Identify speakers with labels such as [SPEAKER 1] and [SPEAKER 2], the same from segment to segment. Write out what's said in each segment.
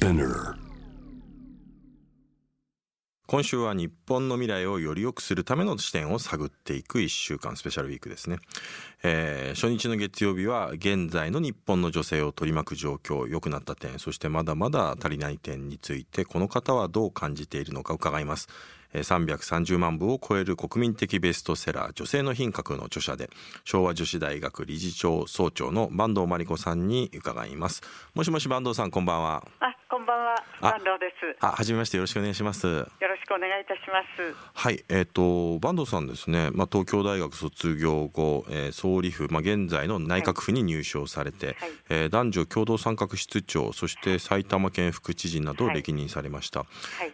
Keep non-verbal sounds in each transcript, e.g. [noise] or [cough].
[SPEAKER 1] Spinner
[SPEAKER 2] 今週は日本の未来をより良くするための視点を探っていく1週間スペシャルウィークですね、えー、初日の月曜日は現在の日本の女性を取り巻く状況良くなった点そしてまだまだ足りない点についてこの方はどう感じているのか伺います。330万部を超える国民的ベストセラー女性の品格の著者で昭和女子大学理事長総長の坂東真理子さんに伺います。もしもし坂東さんこんばんは。
[SPEAKER 3] あばんは。坂東です。
[SPEAKER 2] あはじめましてよろしくお願いします。よろ
[SPEAKER 3] しくお願いいたします。
[SPEAKER 2] はいえっ、ー、と坂東さんですね。まあ東京大学卒業後、えー、総理府まあ現在の内閣府に入省されて、はい、えー、男女共同参画室長そして埼玉県副知事などを歴任されました、はい、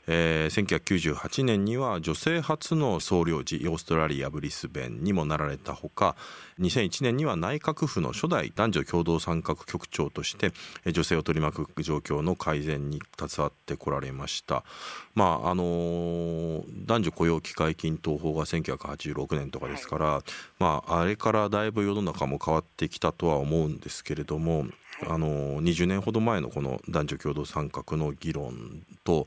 [SPEAKER 2] えー、1998年には女性初の総領事オーストラリアブリスベンにもなられたほか2001年には内閣府の初代男女共同参画局長として女性を取り巻く状況の改善に携わってこられました。まああの男女雇用機会均等法が1986年とかですから、はい、まあ、あれからだいぶ世の中も変わってきたとは思うんですけれども、あの20年ほど前のこの男女共同参画の議論と、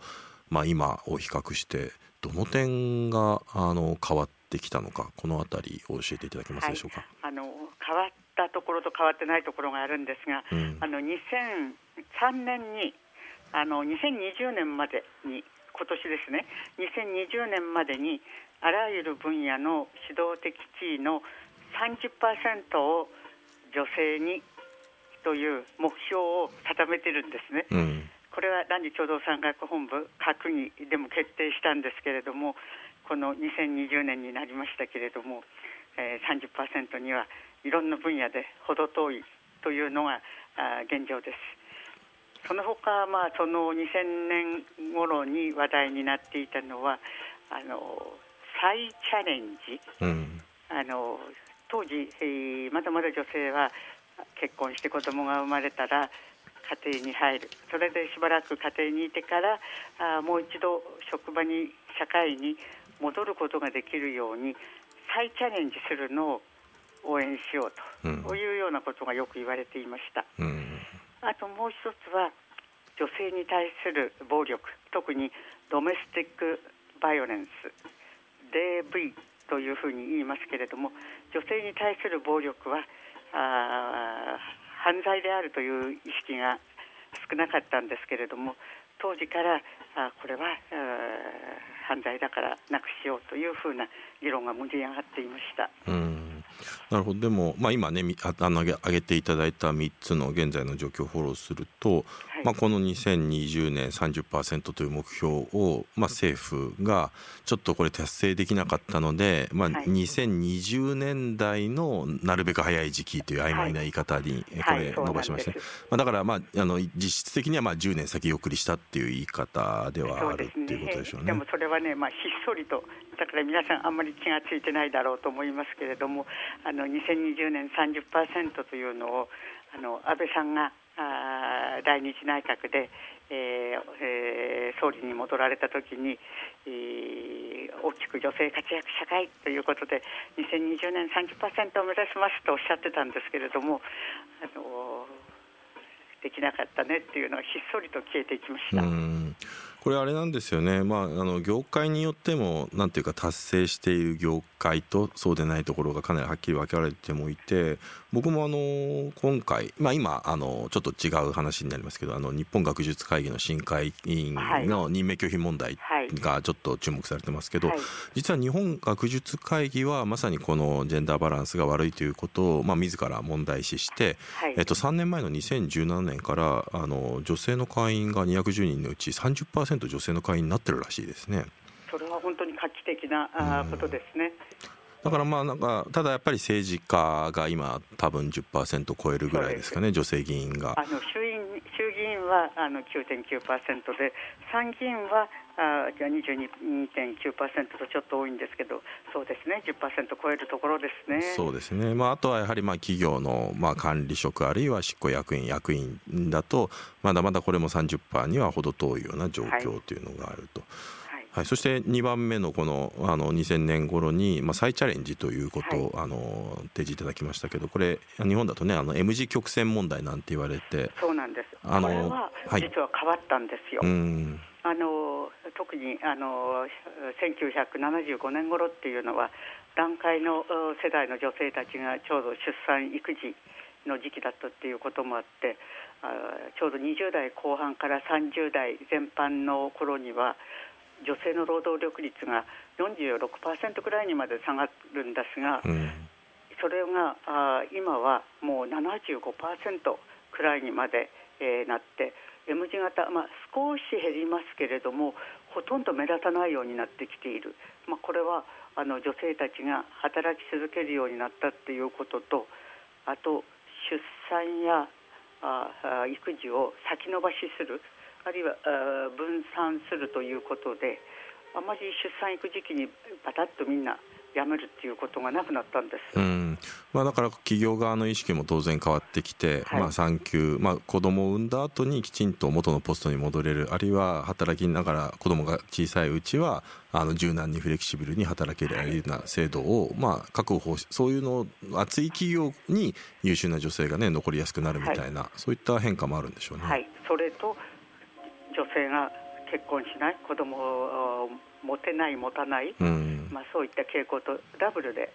[SPEAKER 2] まあ、今を比較してどの点があの変わってきたのかこの辺りを教えていただけますでしょうか？
[SPEAKER 3] はい、あの変わったところと変わってないところがあるんですが、うん、あの2003年にあの2020年までに今年ですね2020年までにあらゆる分野の指導的地位の30%を女性にという目標を定めてるんですね。うんこれは男女共同参画本部閣議でも決定したんですけれどもこの2020年になりましたけれども、えー、30%にはいろんな分野で程遠いというのがあ現状です。その他、まあその2000年頃に話題になっていたのはあの再チャレンジ、うん、あの当時、えー、まだまだ女性は結婚して子供が生まれたら家庭に入る。それでしばらく家庭にいてからあもう一度職場に社会に戻ることができるように再チャレンジするのを応援しようと、うん、いうようなことがよく言われていました、うん、あともう一つは女性に対する暴力特にドメスティックバイオレンス DV というふうに言いますけれども女性に対する暴力はあ犯罪であるという意識が少なかったんですけれども当時からあこれは犯罪だからなくしようというふうな議論が盛り上がっていました。
[SPEAKER 2] うん。なるほど。でも、まあ、今ねあの挙げていただいた3つの現在の状況をフォローすると、はい、まあ、この2020年30%という目標を、まあ、政府がちょっとこれ達成できなかったので、まあ、2020年代のなるべく早い時期という曖昧な言い方にこれ伸ばしましたね、まあ、だから、まあ、あの実質的にはまあ10年先送りしたっていう言い方ではあるっていうことでしょうね。
[SPEAKER 3] でもそれはね、まあ、ひっそりとだから皆さんあんまり気がついてないだろうと思いますけれどもあの2020年30%というのをあの安倍さんがあ来日内閣で、えーえー、総理に戻られた時に、えー、大きく女性活躍社会ということで2020年30%を目指しますとおっしゃってたんですけれどもあのできなかったねっていうのはひっそりと消えていきました。
[SPEAKER 2] これあれなんですよね、まあ、あの業界によってもなんていうか達成している業界とそうでないところがかなりはっきり分けられてもいて僕もあの今回、まあ、今あのちょっと違う話になりますけどあの日本学術会議の新会委員の任命拒否問題がちょっと注目されてますけど、はい、実は日本学術会議はまさにこのジェンダーバランスが悪いということを、まあ、自ら問題視して、はい、えっと、3年前の2017年からあの女性の会員が210人のうち30%女性の会員になってるらしいですね。
[SPEAKER 3] それは本当に画期的なあことですね。
[SPEAKER 2] だからまあなんかただやっぱり政治家が今多分10%超えるぐらいですかね女性議員が
[SPEAKER 3] あの衆院はあの9.9%で参議院はあ22.9%とちょっと多いんですけどそうですね10%超えるところですね
[SPEAKER 2] そうですね、まあ、あとはやはりまあ企業のまあ管理職あるいは執行役員役員だとまだまだこれも30%には程遠いような状況というのがあると。はいはい、そして2番目のこのあの2000年頃に、まあ、再チャレンジということを、はい、あの提示いただきましたけどこれ日本だとねあの M 字曲線問題なんて言われて
[SPEAKER 3] そうなんです。あのこれは実は変わったんですよ。はいあの特にあの1975年頃っていうのは団塊の世代の女性たちがちょうど出産育児の時期だったっていうこともあってあちょうど20代後半から30代全般の頃には女性の労働力率が46%くらいにまで下がるんですが、うん、それがあ今はもう75%くらいにまで、えー、なって M 字型、まあ、少し減りますけれどもほとんど目立たないようになってきている、まあ、これはあの女性たちが働き続けるようになったっていうこととあと出産やあ育児を先延ばしするあるいは分散するということであまり出産育児期にパタッとみんな辞めるっていうことがなくなったんです、うん。
[SPEAKER 2] まあ、だから企業側の意識も当然変わってきて、はい。まあ、産休、まあ、子供を産んだ後にきちんと元のポストに戻れるあるいは働きながら子供が小さいうちはあの柔軟にフレキシブルに働けるような制度を、まあ、確保そういうの熱い企業に優秀な女性が、ね、残りやすくなるみたいな、はい、そういった変化もあるんでしょうね。
[SPEAKER 3] はい、それと女性が結婚しない子供を持てない持たない、うん、まあ、そういった傾向とダブルで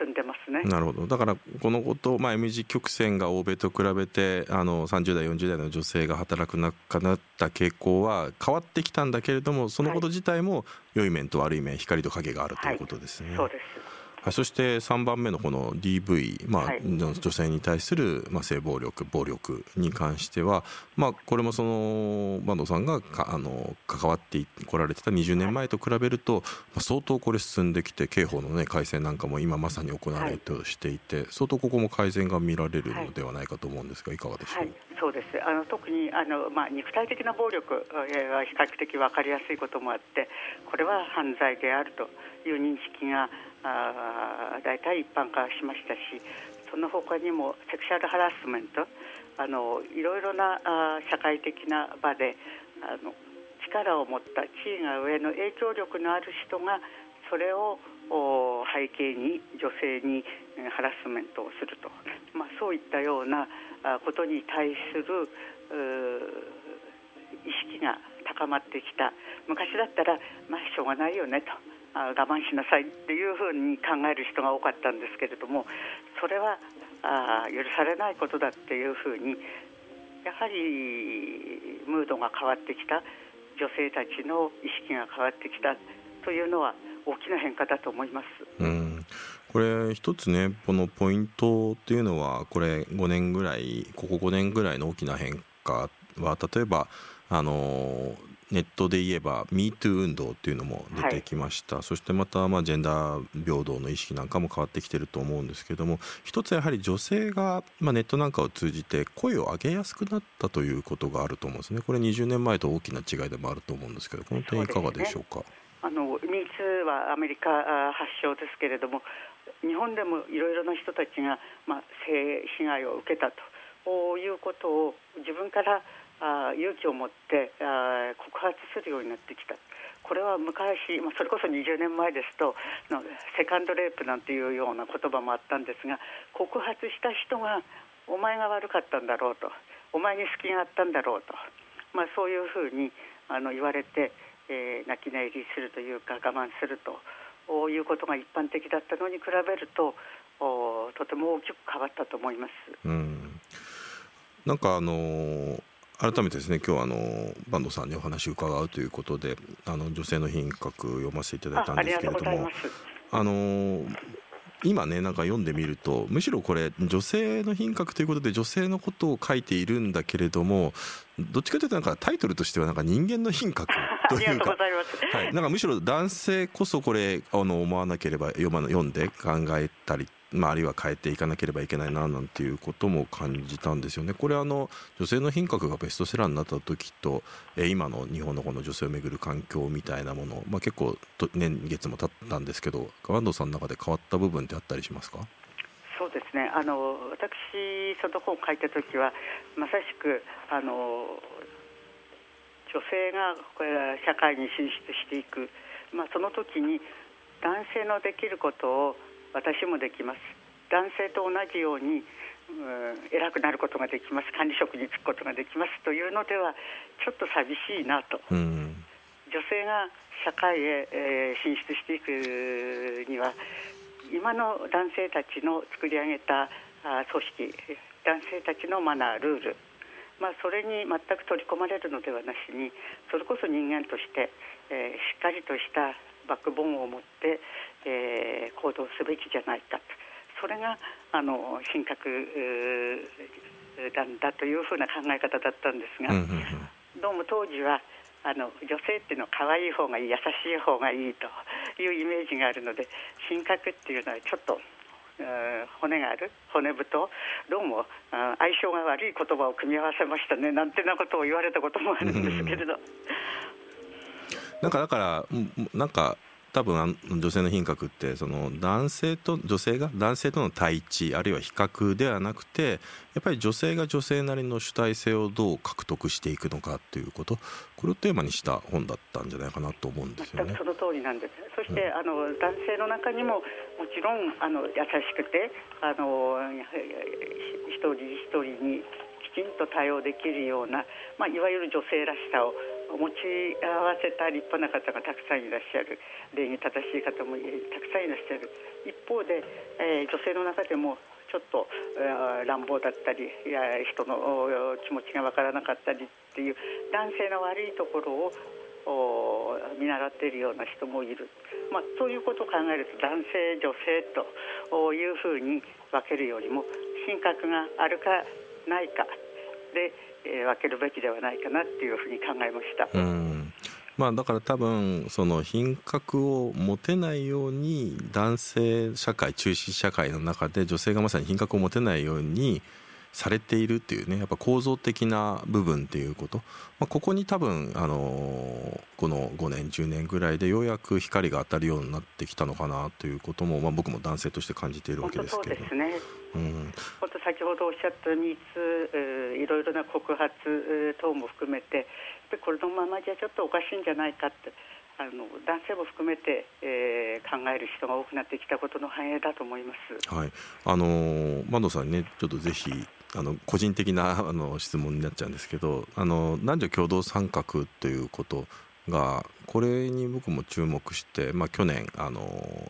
[SPEAKER 3] 進んでますね。
[SPEAKER 2] なるほど。だからこのこと、まあ、M 字曲線が欧米と比べてあの30代40代の女性が働くなくなった傾向は変わってきたんだけれどもそのこと自体も良い面と悪い面光と影があるということですね。はい、
[SPEAKER 3] そうです
[SPEAKER 2] はい、そして3番目のこの DV、まあ、はい、女性に対する、まあ、性暴力、暴力に関しては、まあ、これもその坂東さんがかあの関わってこられてた20年前と比べると、まあ、相当これ進んできて刑法の、ね、改正なんかも今まさに行われとしていて、相当ここも改善が見られるのではないかと思うんですが、いかがでしょう、はい、
[SPEAKER 3] そうです。あの特にあの、まあ、肉体的な暴力は比較的分かりやすいこともあってこれは犯罪であるという認識が大体一般化しましたしその他にもセクシャルハラスメントあのいろいろなあ社会的な場であの力を持った地位が上の影響力のある人がそれを背景に女性にハラスメントをすると、まあ、そういったようなことに対する意識が高まってきた。昔だったら、まあ、しょうがないよねと。我慢しなさいっていうふうに考える人が多かったんですけれどもそれはあ許されないことだっていうふうにやはりムードが変わってきた。女性たちの意識が変わってきた。というのは大きな変化だと思います。
[SPEAKER 2] うん。これ一つねこのポイントっていうのはこれ5年ぐらいここ5年ぐらいの大きな変化は例えばあのネットで言えば MeToo 運動っていうのも出てきました、はい、そしてまたまあジェンダー平等の意識なんかも変わってきてると思うんですけども一つやはり女性がまあネットなんかを通じて声を上げやすくなったということがあると思うんですね。これ20年前と大きな違いでもあると思うんですけどこの点いかがでしょうか？うね、
[SPEAKER 3] あの MeToo はアメリカ発祥ですけれども日本でもいろいろな人たちが、まあ、性被害を受けたということを自分からあ勇気を持ってあ告発するようになってきた。これは昔、まあ、それこそ20年前ですとのセカンドレイプなんていうような言葉もあったんですが告発した人がお前が悪かったんだろうとお前に隙があったんだろうと、まあ、そういうふうにあの言われて、えー、泣き寝入りするというか我慢するということが一般的だったのに比べるとおとても大きく変わったと思います。
[SPEAKER 2] うんなんかあのー改めてですね今日はあの坂東さんにお話を伺うということであの女性の品格読ませていただいたんですけれどもあの今ねなんか読んでみるとむしろこれ女性の品格ということで女性のことを書いているんだけれどもどっちかというとなんかタイトルとしてはなんか人間の品格 [laughs] というかはい、なんかむしろ男性こそこれあの思わなければ読ま読んで考えたりまあ、あるいは変えていかなければいけないななんていうことも感じたんですよね。これあの女性の品格がベストセラーになった時と、えー、今の日本のこの女性をめぐる環境みたいなもの、まあ、結構年月も経ったんですけど川藤さんの中で変わった部分ってあったりしますか？
[SPEAKER 3] そうですね。あの私その本を書いた時はまさしくあの女性がこれ社会に進出していく、まあ、その時に男性のできることを私もできます。男性と同じように、うん、偉くなることができます。管理職に就くことができます。というのではちょっと寂しいなと、うん、女性が社会へ、えー、進出していくには今の男性たちの作り上げたあ組織男性たちのマナールールまあ、それに全く取り込まれるのではなしにそれこそ人間として、えー、しっかりとしたバックボーンを持って、えー、行動すべきじゃないかと。それがあの神格なんだというふうな考え方だったんですが、どうも当時はあの女性っていうのは可愛い方がいい優しい方がいいというイメージがあるので神格っていうのはちょっと骨がある骨太どうも相性が悪い言葉を組み合わせましたねなんてなことを言われたこともあるんですけれど。
[SPEAKER 2] なんかだからなんか多分女性の品格ってその男性と女性が男性との対峙あるいは比較ではなくてやっぱり女性が女性なりの主体性をどう獲得していくのかっていうことこれをテーマにした本だったんじゃないかなと思うんですよね。
[SPEAKER 3] その通りなんですそして、うん、あの男性の中にももちろんあの優しくてあの一人一人にきちんと対応できるような、まあ、いわゆる女性らしさを持ち合わせた立派な方がたくさんいらっしゃる。礼儀正しい方もたくさんいらっしゃる。一方で、えー、女性の中でもちょっと、えー、乱暴だったりいや人の気持ちが分からなかったりっていう男性の悪いところを見習っているような人もいる、まあ、そういうことを考えると男性女性というふうに分けるよりも品格があるかないかでえー、分けるべきではないかなっていうふうに考えました。うん
[SPEAKER 2] まあ、だから多分その品格を持てないように男性社会中心社会の中で女性がまさに品格を持てないようにされているっていうねやっぱ構造的な部分っていうこと、まあ、ここに多分、あのー、この5年10年ぐらいでようやく光が当たるようになってきたのかなということも、まあ、僕も男性として感じているわけですけど。そうですね
[SPEAKER 3] うん、本当先ほどおっしゃった3ついろいろな告発等も含めてこれのままじゃちょっとおかしいんじゃないかってあの男性も含めて、えー、考える人が多くなってきたことの反映だと思います。
[SPEAKER 2] はい、あのー、万さんねちょっとぜひあの個人的なあの質問になっちゃうんですけどあの男女共同参画ということがこれに僕も注目して、まあ、去年あの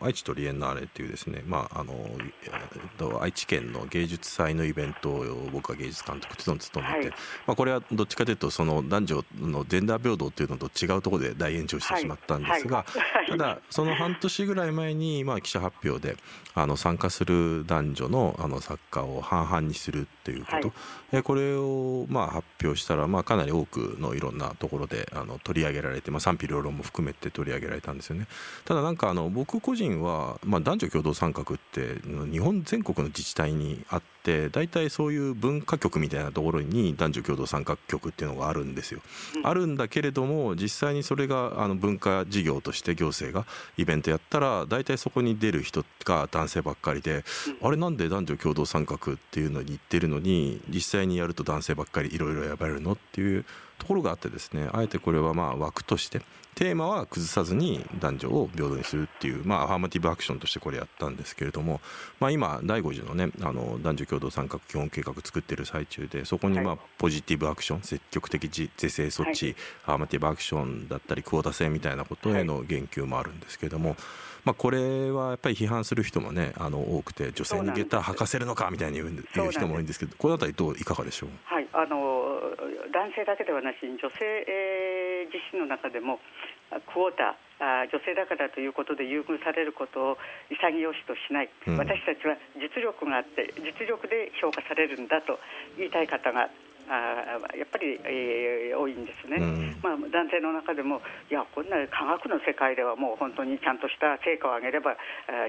[SPEAKER 2] 愛知トリエンナーレっていうですね、まああの愛知県の芸術祭のイベントを僕は芸術監督と務めて、はい、まあ、これはどっちかというとその男女のジェンダー平等っていうのと違うところで大炎上してしまったんですが、はい、ただその半年ぐらい前に、まあ、記者発表であの参加する男女のあの作家を半々にするっていうこと、はい、これをまあ発表したら、まあ、かなり多くのいろんなところであの取り上げられて、まあ、賛否両論も含めて取り上げられたんですよね。ただなんかあの僕個人は、まあ、男女共同参画って日本全国の自治体にあって大体そういう文化局みたいなところに男女共同参画局っていうのがあるんですよ、あるんだけれども実際にそれがあの文化事業として行政がイベントやったら大体そこに出る人が男性ばっかりで、あれなんで男女共同参画っていうのに行ってるのに実際にやると男性ばっかりいろいろ選ばれるのっていうところがあってですねあえてこれはまあ枠としてテーマは崩さずに男女を平等にするっていう、まあ、アファーマティブアクションとしてこれやったんですけれども、まあ、今第5次のねあの男女共同参画基本計画作ってる最中でそこにまあポジティブアクション積極的是正措置、アーマティブアクションだったりクオータ制みたいなことへの言及もあるんですけれども、まあ、これはやっぱり批判する人もねあの多くて女性にゲター履かせるのかみたいに言う人も多いんですけどこの辺りどういかがでしょう、
[SPEAKER 3] はいあの男性だけではなしに女性、えー、自身の中でもクォーター女性だからということで優遇されることを潔しとしない、うん、私たちは実力があって実力で評価されるんだと言いたい方があやっぱり、えー、多いんですね、うん、まあ、男性の中でもいやこんな科学の世界ではもう本当にちゃんとした成果を上げればあ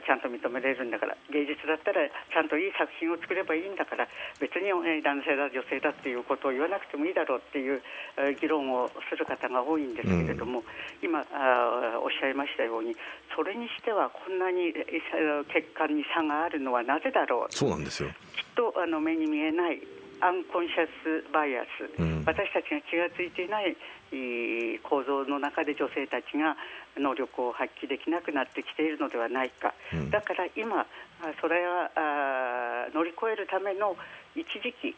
[SPEAKER 3] ちゃんと認められるんだから芸術だったらちゃんといい作品を作ればいいんだから別に、えー、男性だ女性だっていうことを言わなくてもいいだろうっていう、えー、議論をする方が多いんですけれども、うん、今あおっしゃいましたようにそれにしてはこんなに血管に差があるのはなぜだろう？
[SPEAKER 2] そうなんですよ。
[SPEAKER 3] きっとあの目に見えないアンコンシャスバイアス、うん、私たちが気が付いていない構造の中で女性たちが能力を発揮できなくなってきているのではないか、うん、だから今、それは乗り越えるための一時期、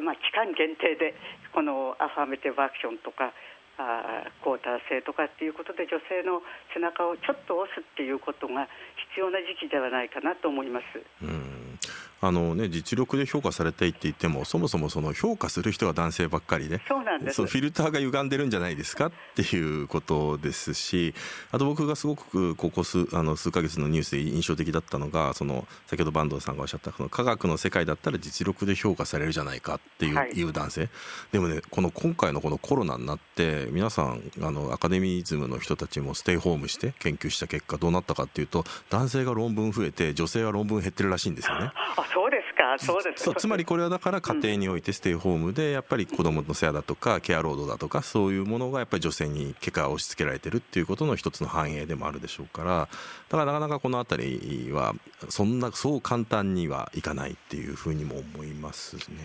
[SPEAKER 3] まあ、期間限定でこのアファーメティブアクションとかあクォーター制とかっていうことで女性の背中をちょっと押すっていうことが必要な時期ではないかなと思います。
[SPEAKER 2] うんあのね、実力で評価されたいって言ってもそもそもその評価する人が男性ばっかりで
[SPEAKER 3] そうなんです。
[SPEAKER 2] フィルターが歪んでるんじゃないですかっていうことですしあと僕がすごくここ数あの数ヶ月のニュースで印象的だったのがその先ほど坂東さんがおっしゃったこの科学の世界だったら実力で評価されるじゃないかっていうはい、いう男性。でもねこの今回のこのコロナになって皆さんあのアカデミズムの人たちもステイホームして研究した結果どうなったかっていうと男性が論文増えて女性は論文減ってるらしいんですよね。
[SPEAKER 3] あそうですか？そうです。
[SPEAKER 2] そうつまりこれはだから家庭においてステイホームでやっぱり子どもの世話だとかケア労働だとかそういうものがやっぱり女性に結果押し付けられてるっていうことの一つの反映でもあるでしょうからだからなかなかこの辺りはそんなそう簡単にはいかないっていうふうにも思いますね。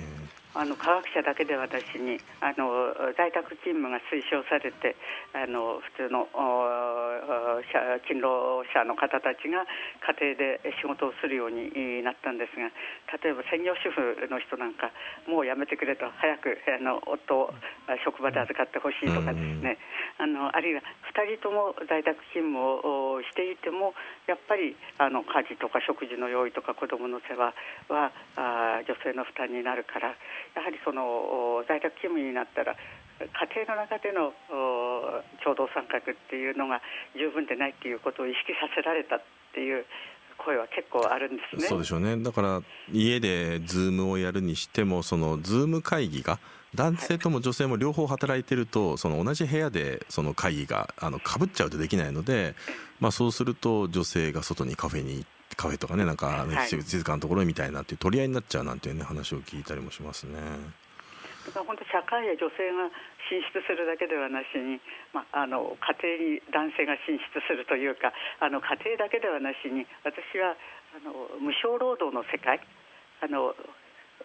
[SPEAKER 3] あの科学者だけで私にあの在宅勤務が推奨されてあの普通の勤労者の方たちが家庭で仕事をするようになったんですが例えば専業主婦の人なんかもうやめてくれと早くあの夫を職場で預かってほしいとかですねあのあるいは2人とも在宅勤務をしていてもやっぱりあの家事とか食事の用意とか子どもの世話はあ女性の負担になるから。やはりその在宅勤務になったら家庭の中での共同参画っていうのが十分でないっていうことを意識させられたっていう声は結構あるんですね。
[SPEAKER 2] そうでしょうね。だから家で Zoom をやるにしてもその Zoom 会議が男性とも女性も両方働いてると、その同じ部屋でその会議があの被っちゃうとできないので、まあそうすると女性が外にカフェに行ってカフェとかねなんか、ね、はい、静かなところみたいなっていう取り合いになっちゃうなんていうね話を聞いたりもしますね。
[SPEAKER 3] だから本当社会へ女性が進出するだけではなしに、まあ、あの家庭に男性が進出するというかあの家庭だけではなしに私はあの無償労働の世界あの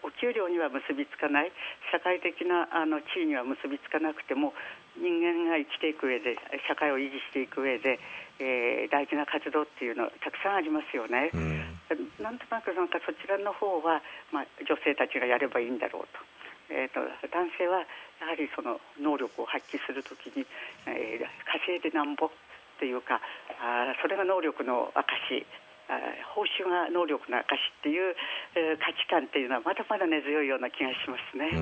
[SPEAKER 3] お給料には結びつかない社会的なあの地位には結びつかなくても人間が生きていく上で社会を維持していく上で、えー、大事な活動っていうのたくさんありますよね。うん、なんとなくなんかそちらの方は、まあ、女性たちがやればいいんだろうと。えーと、男性はやはりその能力を発揮するときに、えー、稼いでなんぼっていうかあそれが能力の証報酬が能力の証っていう、えー、価値観っていうのはまだまだ根強いような気がしますね。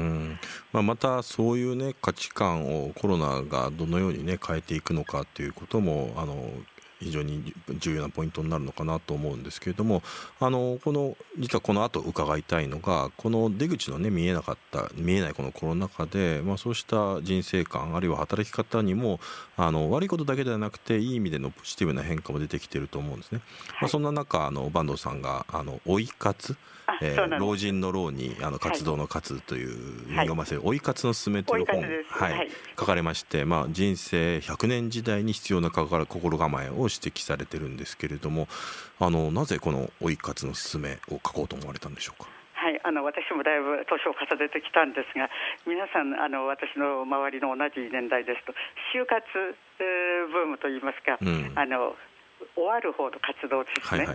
[SPEAKER 3] うん
[SPEAKER 2] まあ、またそういうね価値観をコロナがどのようにね変えていくのかっていうこともあの非常に重要なポイントになるのかなと思うんですけれどもあのこの実はこの後伺いたいのがこの出口のね見えなかった見えないこのコロナ禍で、まあ、そうした人生観あるいは働き方にもあの悪いことだけではなくていい意味でのポジティブな変化も出てきていると思うんですね。まあ、そんな中あの坂東さんがあの追い活えー、老人の老にあの活動の活という、はい、読ませる「追い活のすすめ」という本、はい、はい、書かれまして、まあ、人生100年時代に必要な心構えを指摘されてるんですけれどもあのなぜこの「追い活のすすめ」を書こうと思われたんでしょうか。
[SPEAKER 3] はい、あの私もだいぶ年を重ねてきたんですが皆さんあの私の周りの同じ年代ですと就活ブームといいますか、うん、あの終わる方の活動ですね、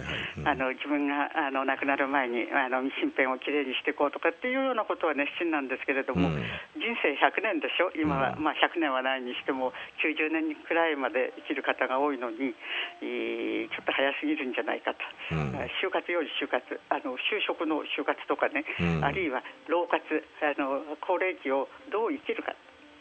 [SPEAKER 3] あの自分があの亡くなる前にあの身辺をきれいにしていこうとかっていうようなことは熱心なんですけれども、うん、人生100年でしょ、今は、うん、まあ、100年はないにしても、90年くらいまで生きる方が多いのに、えー、ちょっと早すぎるんじゃないかと、うん、就活より就活。あの、就職の就活とかね、あるいは老活。あの、高齢期をどう生きるか。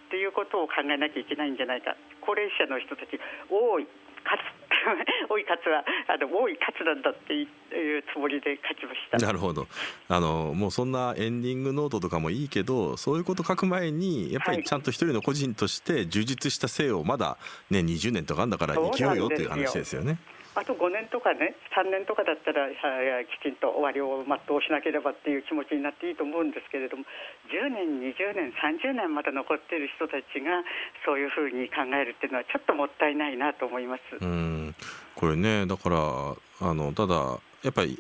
[SPEAKER 3] っていうことを考えなきゃいけないんじゃないか。高齢者の人たち多い勝つ [laughs] 多い勝つはあの多い勝つなんだっていうつもりで書きました。
[SPEAKER 2] なるほど。あのもうそんなエンディングノートとかもいいけどそういうこと書く前にやっぱりちゃんと一人の個人として充実した性をまだね20年とかあんだから生きようよっていう話ですよね。
[SPEAKER 3] あと5年とかね3年とかだったらきちんと終わりを全うしなければっていう気持ちになっていいと思うんですけれども10年20年30年まで残っている人たちがそういうふうに考えるっていうのはちょっともったいないなと思います。
[SPEAKER 2] うんこれねだからあのただやっぱり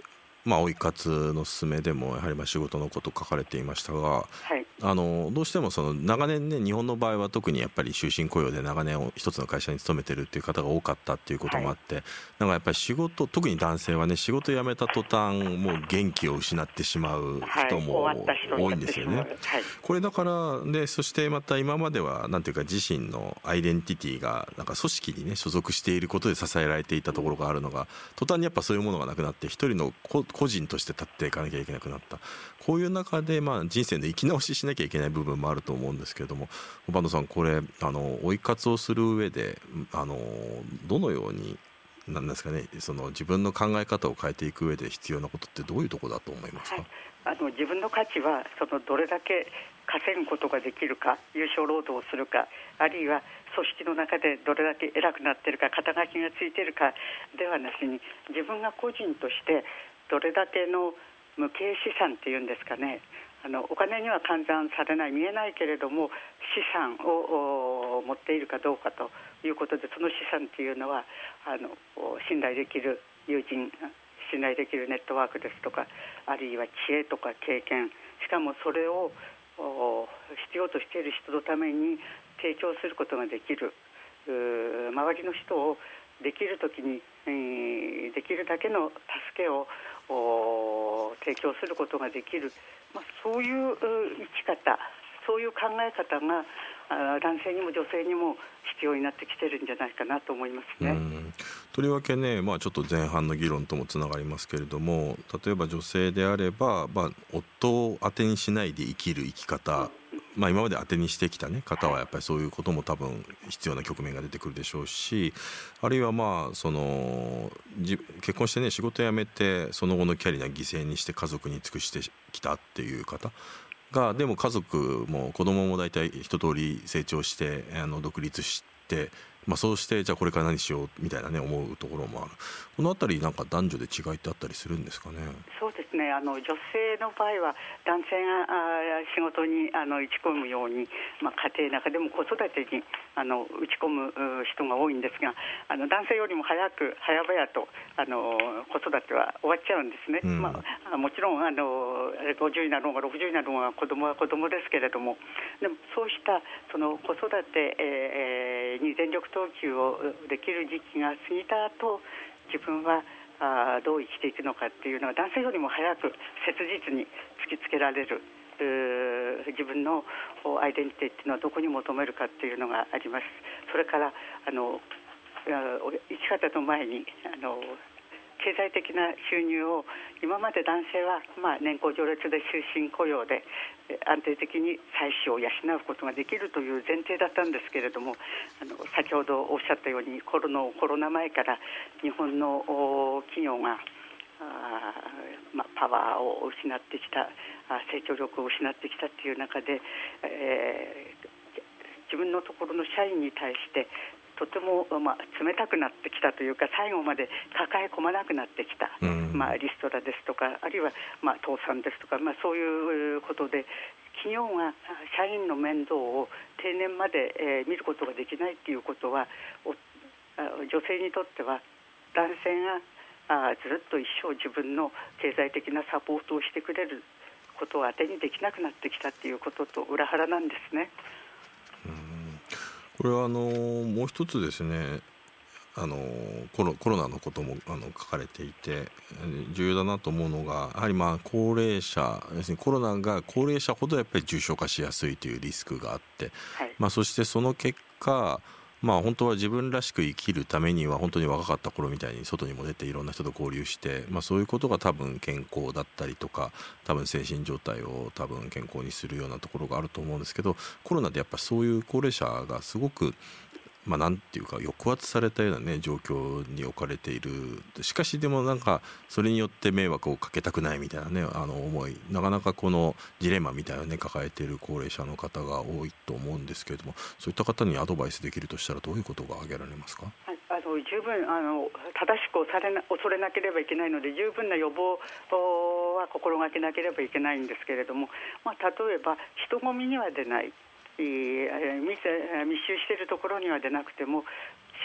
[SPEAKER 2] まあ、追い活の勧めでもやはりまあ仕事のこと書かれていましたが、はい、あのどうしてもその長年ね日本の場合は特にやっぱり終身雇用で長年一つの会社に勤めてるっていう方が多かったっていうこともあって、はい、なんかやっぱり仕事特に男性はね仕事辞めた途端もう元気を失ってしまう人も多いんですよね。はい、これだからでそしてまた今まではなんていうか自身のアイデンティティがなんか組織にね所属していることで支えられていたところがあるのが途端にやっぱそういうものがなくなって一人の個個人として立っていかなきゃいけなくなった。こういう中でまあ人生の生き直ししなきゃいけない部分もあると思うんですけれども坂野さんこれあの追い活をする上であのどのようになんですかねその自分の考え方を変えていく上で必要なことってどういうとこだと思いますか、はい、
[SPEAKER 3] あの自分の価値はそのどれだけ稼ぐことができるか優勝労働をするかあるいは組織の中でどれだけ偉くなってるか肩書きがついてるかではなしに自分が個人としてどれだけの無形資産っていうんですかね。あのお金には換算されない見えないけれども資産を持っているかどうかということでその資産っていうのはあの信頼できる友人信頼できるネットワークですとかあるいは知恵とか経験しかもそれを必要としている人のために提供することができる周りの人をできる時に、えー、できるだけの助けを提供することができる、まあ、そういう生き方そういう考え方が男性にも女性にも必要になってきてるんじゃないかなと思いますね。
[SPEAKER 2] とりわけね、まあ、ちょっと前半の議論ともつながりますけれども例えば女性であれば、まあ、夫を当てにしないで生きる生き方まあ、今まで当てにしてきた、ね、方はやっぱりそういうことも多分必要な局面が出てくるでしょうしあるいはまあその結婚してね仕事辞めてその後のキャリア犠牲にして家族に尽くしてきたっていう方がでも家族も子供も大体一通り成長してあの独立してまあ、そうしてじゃあこれから何しようみたいなね思うところもある。この辺りなんか男女で違いってあったりするんですかね？
[SPEAKER 3] そうですねあの女性の場合は男性があ仕事にあの打ち込むように、まあ、家庭の中でも子育てにあの打ち込む人が多いんですがあの男性よりも早く早々とあの子育ては終わっちゃうんですね、うん、まあ、もちろんあの50になろうが60になろうが子供は子供ですけれどもでもそうしたその子育て、えー、に全力投球をできる時期が過ぎた後自分はあどう生きていくのかっていうのは男性よりも早く切実に突きつけられる自分のアイデンティティっていうのはどこに求めるかっていうのがあります。それからあの生き方の前にあの経済的な収入を今まで男性は、まあ、年功序列で終身雇用で安定的に妻子を養うことができるという前提だったんですけれどもあの先ほどおっしゃったようにコロナコロナ前から日本の企業があ、まあ、パワーを失ってきた成長力を失ってきたっていう中で、えー、自分のところの社員に対してとても、まあ、冷たくなってきたというか最後まで抱え込まなくなってきた、うん、まあ、リストラですとかあるいは、まあ、倒産ですとか、まあ、そういうことで企業が社員の面倒を定年まで、えー、見ることができないということは女性にとっては男性があずっと一生自分の経済的なサポートをしてくれることを当てにできなくなってきたということと裏腹なんですね。
[SPEAKER 2] これはあのもう一つですねあのコロコロナのこともあの書かれていて重要だなと思うのがやはりまあ高齢者要するにコロナが高齢者ほどやっぱり重症化しやすいというリスクがあって、はい、まあ、そしてその結果まあ本当は自分らしく生きるためには本当に若かった頃みたいに外にも出ていろんな人と交流して、まあ、そういうことが多分健康だったりとか多分精神状態を多分健康にするようなところがあると思うんですけどコロナでやっぱそういう高齢者がすごくまあ、なんていうか抑圧されたようなね状況に置かれている。しかしでもなんかそれによって迷惑をかけたくないみたいなねあの思い。なかなかこのジレンマみたいなね抱えている高齢者の方が多いと思うんですけれどもそういった方にアドバイスできるとしたらどういうことが挙げられますか、
[SPEAKER 3] はい、あの十分あの正しくされな恐れなければいけないので十分な予防は心がけなければいけないんですけれども、まあ、例えば人混みには出ない。密集しているところには出なくても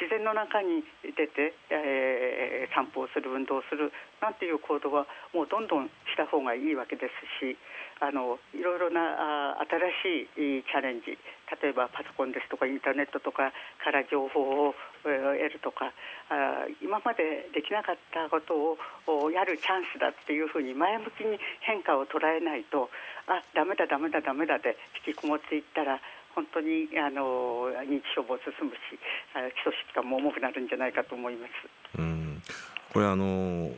[SPEAKER 3] 自然の中に出て、えー、散歩をする運動をするなんていう行動はもうどんどんした方がいいわけですしあのいろいろなあ新しいチャレンジ例えばパソコンですとかインターネットとかから情報を、得るとかあ今までできなかったことをやるチャンスだっていうふうに前向きに変化を捉えないとあダメだダメだダメだで引きこもっていったら本当にあの認知症も進むし基礎疾患も重くなるんじゃないかと思います。
[SPEAKER 2] うん。これあの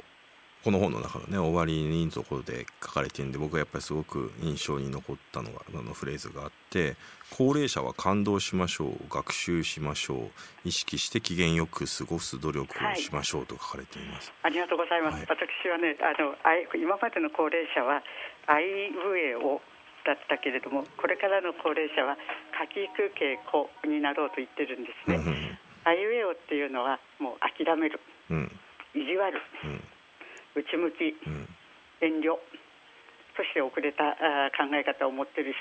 [SPEAKER 2] この本の中のね終わりにところで書かれてるんで僕はやっぱりすごく印象に残ったのがあのフレーズがあって高齢者は感動しましょう学習しましょう意識して機嫌よく過ごす努力をしましょうと書かれています、
[SPEAKER 3] はい、ありがとうございます、はい、私はねあの今までの高齢者はアイウェイをだったけれどもこれからの高齢者は書きく傾向になろうと言ってるんですね。あいうえおっていうのはもう諦める、うん、意地悪、うん、内向き、うん、遠慮。そして遅れたあ考え方を持っている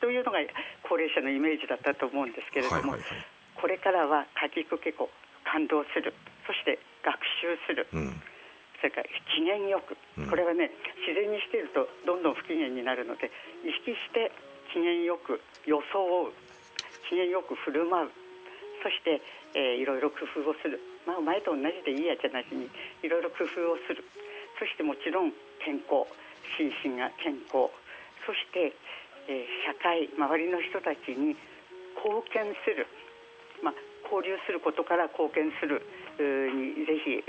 [SPEAKER 3] というのが高齢者のイメージだったと思うんですけれども、はいはいはい、これからは書きくけこ感動する。そして学習する、それから機嫌よく、これはね自然にしているとどんどん不機嫌になるので意識して機嫌よく装う。機嫌よく振る舞う。そして、えー、いろいろ工夫をする、まあ、前と同じでいいやじゃなしにいろいろ工夫をする。そしてもちろん健康。心身が健康。そして、えー、社会周りの人たちに貢献する、まあ、交流することから貢献するにぜひ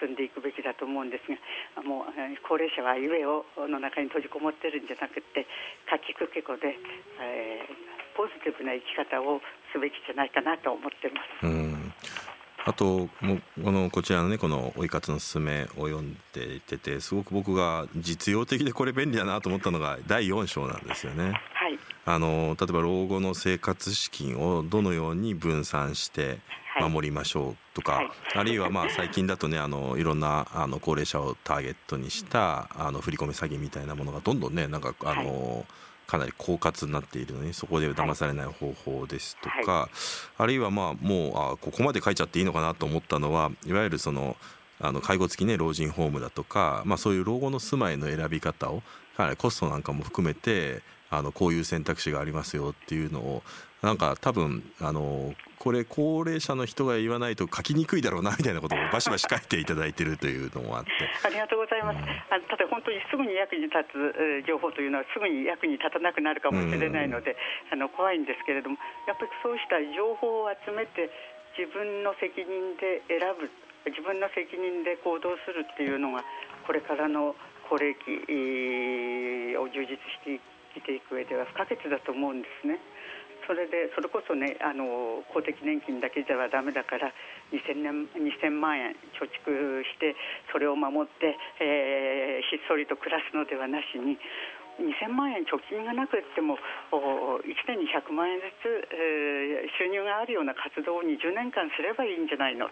[SPEAKER 3] 進んでいくべきだと思うんですがもう高齢者は夢をの中に閉じこもってるんじゃなくてかきくけこで、えー、ポジティブな生き方をすべきじゃないかなと思ってます。
[SPEAKER 2] うんあともこのこちらのねこの「追い活のすすめ」を読んでいててすごく僕が実用的でこれ便利だなと思ったのが第4章なんですよね。
[SPEAKER 3] はい、
[SPEAKER 2] あの例えば老後の生活資金をどのように分散して守りましょうとか、はい、あるいはまあ最近だとねあのいろんなあの高齢者をターゲットにしたあの振り込め詐欺みたいなものがどんどんねなんかあの、はい。かなり狡猾になっているのにそこで騙されない方法ですとか、はい、あるいはまあもうあここまで書いちゃっていいのかなと思ったのはいわゆるそのあの介護付きね老人ホームだとか、まあ、そういう老後の住まいの選び方をかなりコストなんかも含めてあのこういう選択肢がありますよっていうのをなんか多分あのこれ高齢者の人が言わないと書きにくいだろうなみたいなことをバシバシ書いていただいているというのもあって。
[SPEAKER 3] ありがとうございます、うん、あただ本当にすぐに役に立つ情報というのはすぐに役に立たなくなるかもしれないので、うん、あの怖いんですけれどもやっぱりそうした情報を集めて自分の責任で選ぶ自分の責任で行動するっていうのがこれからの高齢期を充実して生きていく上では不可欠だと思うんですね。それでそれこそねあの公的年金だけではだめだから2000年2000万円貯蓄してそれを守って、えー、ひっそりと暮らすのではなしに2000万円貯金がなくても1年に100万円ずつ、えー、収入があるような活動を20年間すればいいんじゃないの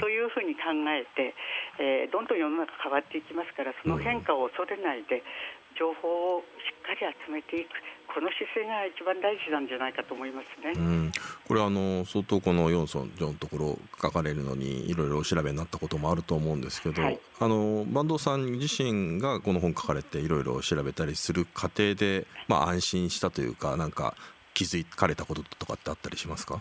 [SPEAKER 3] というふうに考えて、えー、どんどん世の中変わっていきますからその変化を恐れないで情報をしっかり集めていく。この姿勢が一番大事なんじゃないかと思いますね。
[SPEAKER 2] うん、これあの相当このヨンソンのところ書かれるのにいろいろお調べになったこともあると思うんですけど、はい、あの坂東さん自身がこの本書かれていろいろ調べたりする過程で、まあ、安心したというかなんか気づかれたこととかってあったりしますか？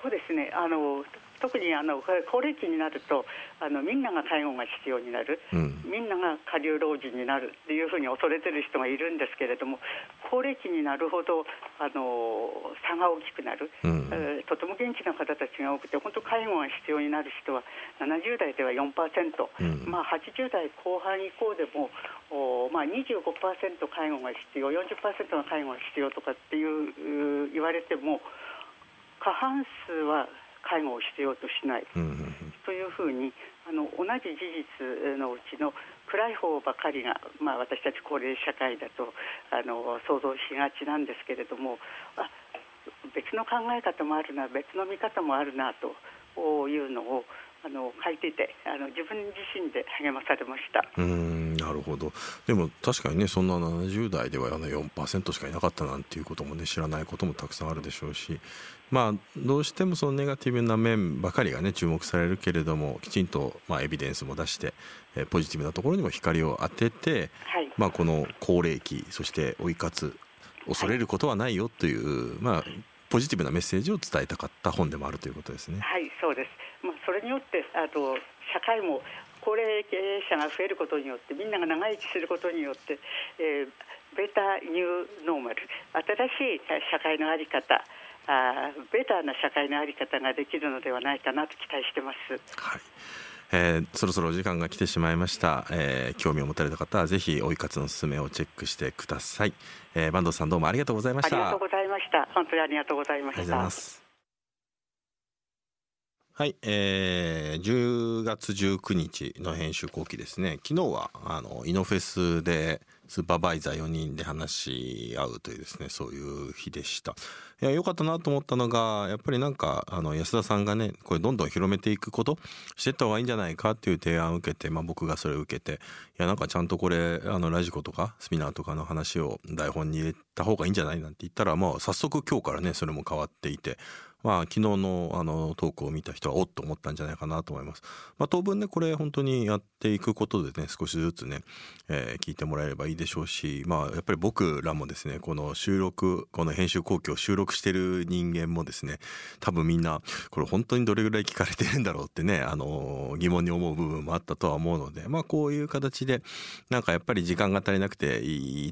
[SPEAKER 3] そうですね。あの特にあの高齢期になるとあのみんなが介護が必要になる、うん、みんなが下流老人になるっていうふうに恐れてる人がいるんですけれども高齢期になるほどあの差が大きくなる、うん、えー、とても元気な方たちが多くて本当介護が必要になる人は70代では4%、うん、まあ、80代後半以降でもお、まあ、25%介護が必要40%が介護が必要とかっていう言われても過半数は介護を必要としない、というふうにあの同じ事実のうちの暗い方ばかりが、まあ、私たち高齢社会だとあの想像しがちなんですけれどもあ別の考え方もあるな別の見方もあるなというのをあの書いていてあの自分自身で励まされました
[SPEAKER 2] うんなるほどでも確かにねそんな70代ではあの4%しかいなかったなんていうこともね知らないこともたくさんあるでしょうしまあどうしてもそのネガティブな面ばかりがね注目されるけれどもきちんとまあエビデンスも出して、えー、ポジティブなところにも光を当てて、はい、まあこの高齢期そして追い活恐れることはないよという、はい、まあポジティブなメッセージを伝えたかった本でもあるということですね。
[SPEAKER 3] はいそうです。れによってあと社会も高齢経営者が増えることによってみんなが長生きすることによって、えー、ベタニューノーマル新しい社会の在り方あベターな社会の在り方ができるのではないかなと期待してます。
[SPEAKER 2] はい。えー、そろそろ時間が来てしまいました、えー、興味を持たれた方はぜひ追い活のすすめをチェックしてください、えー、坂東さんどうもありがとうございました。
[SPEAKER 3] ありがとうございました。本当にありがとうございました
[SPEAKER 2] はい、えー、10月19日の編集後期ですね。昨日はあのイノフェスでスーパーバイザー4人で話し合うというですねそういう日でした。いや良かったなと思ったのがやっぱりなんかあの安田さんがねこれどんどん広めていくことしてった方がいいんじゃないかっていう提案を受けて、まあ、僕がそれを受けていやなんかちゃんとこれあのラジコとかスピナーとかの話を台本に入れた方がいいんじゃないなんて言ったらもう早速今日からねそれも変わっていてまあ、昨日のあのトークを見た人はおっと思ったんじゃないかなと思います。まあ、当分ねこれ本当にやっていくことでね少しずつね、えー、聞いてもらえればいいでしょうし、まあ、やっぱり僕らもですねこの収録この編集後期を収録してる人間もですね多分みんなこれ本当にどれぐらい聞かれてるんだろうってね、あの疑問に思う部分もあったとは思うので、まあ、こういう形でなんかやっぱり時間が足りなくて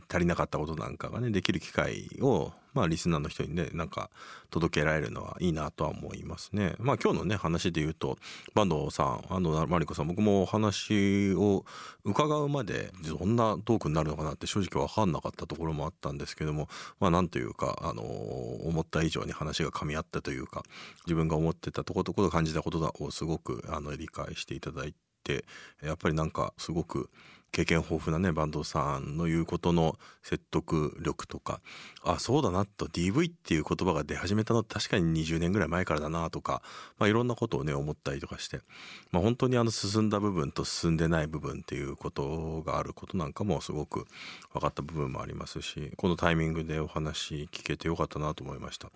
[SPEAKER 2] 足りなかったことなんかがねできる機会をまあリスナーの人にねなんか届けられるのはいいなとは思いますね。まあ今日のね話で言うと坂東さん安藤真理子さん僕もお話を伺うまでどんなトークになるのかなって正直分かんなかったところもあったんですけどもまあなんというかあの思った以上に話が噛み合ったというか自分が思ってたとこところ感じたことをすごくあの理解していただいてやっぱりなんかすごく経験豊富なね坂東さんの言うことの説得力とか。あそうだなと。DV っていう言葉が出始めたの確かに20年ぐらい前からだなとか、まあ、いろんなことをね思ったりとかして、まあ、本当にあの進んだ部分と進んでない部分っていうことがあることなんかもすごく分かった部分もありますしこのタイミングでお話聞けてよかったなと思いました。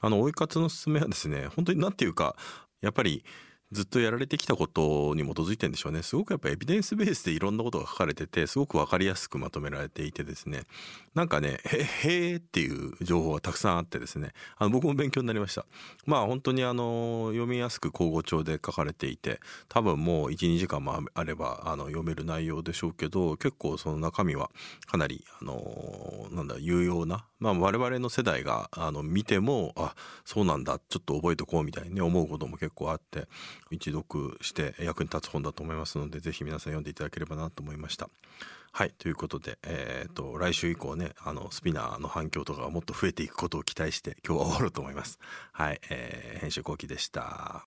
[SPEAKER 2] あの追い活の勧めはですね本当に何ていうかやっぱりずっとやられてきたことに基づいてんでしょうね。すごくやっぱエビデンスベースでいろんなことが書かれててすごく分かりやすくまとめられていてですね。なんかねへへーっていう情報がたくさんあってですね。あの僕も勉強になりました。まあ本当にあの読みやすく口語調で書かれていて多分もう12時間もあればあの読める内容でしょうけど結構その中身はかなりあのなんだ有用なまあ我々の世代があの見てもあそうなんだちょっと覚えとこうみたいに、思うことも結構あって一読して役に立つ本だと思いますのでぜひ皆さん読んでいただければなと思いました。はいということで、えーと、来週以降ねあのスピナーの反響とかがもっと増えていくことを期待して今日は終わろうと思います。はい、えー、編集後期でした。